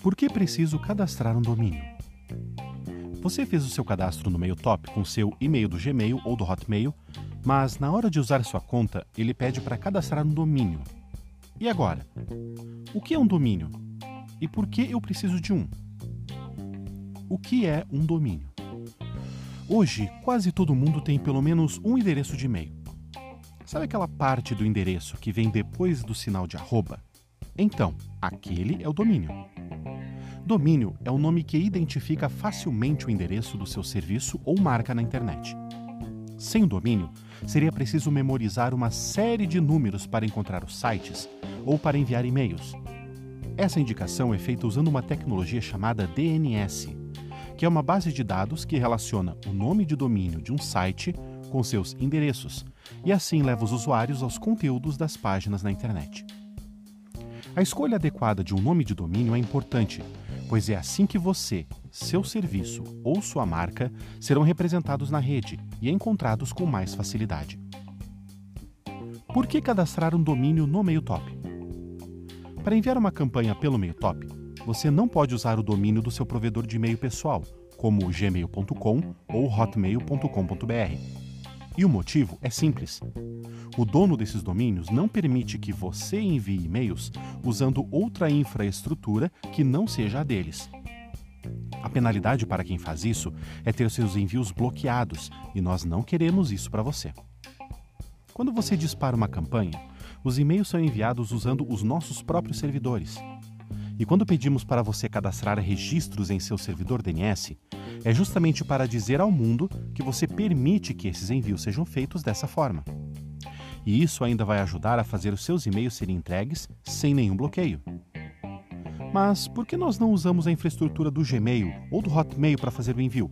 Por que preciso cadastrar um domínio? Você fez o seu cadastro no MailTop com seu e-mail do Gmail ou do Hotmail, mas na hora de usar sua conta, ele pede para cadastrar um domínio. E agora? O que é um domínio? E por que eu preciso de um? O que é um domínio? Hoje, quase todo mundo tem pelo menos um endereço de e-mail. Sabe aquela parte do endereço que vem depois do sinal de arroba? Então, aquele é o domínio. Domínio é o nome que identifica facilmente o endereço do seu serviço ou marca na internet. Sem o domínio, seria preciso memorizar uma série de números para encontrar os sites ou para enviar e-mails. Essa indicação é feita usando uma tecnologia chamada DNS, que é uma base de dados que relaciona o nome de domínio de um site com seus endereços e assim leva os usuários aos conteúdos das páginas na internet. A escolha adequada de um nome de domínio é importante, pois é assim que você, seu serviço ou sua marca serão representados na rede e encontrados com mais facilidade. Por que cadastrar um domínio no MailTop? Para enviar uma campanha pelo MailTop, você não pode usar o domínio do seu provedor de e-mail pessoal, como gmail.com ou hotmail.com.br. E o motivo é simples. O dono desses domínios não permite que você envie e-mails usando outra infraestrutura que não seja a deles. A penalidade para quem faz isso é ter seus envios bloqueados e nós não queremos isso para você. Quando você dispara uma campanha, os e-mails são enviados usando os nossos próprios servidores. E quando pedimos para você cadastrar registros em seu servidor DNS, é justamente para dizer ao mundo que você permite que esses envios sejam feitos dessa forma. E isso ainda vai ajudar a fazer os seus e-mails serem entregues sem nenhum bloqueio. Mas por que nós não usamos a infraestrutura do Gmail ou do Hotmail para fazer o envio?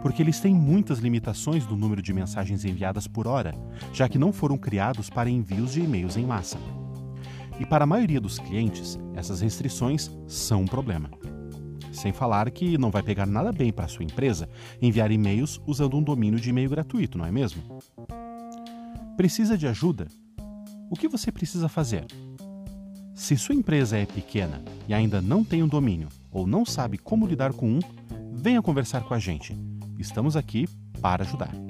Porque eles têm muitas limitações do número de mensagens enviadas por hora, já que não foram criados para envios de e-mails em massa. E para a maioria dos clientes, essas restrições são um problema. Sem falar que não vai pegar nada bem para sua empresa enviar e-mails usando um domínio de e-mail gratuito, não é mesmo? Precisa de ajuda? O que você precisa fazer? Se sua empresa é pequena e ainda não tem um domínio ou não sabe como lidar com um, venha conversar com a gente. Estamos aqui para ajudar.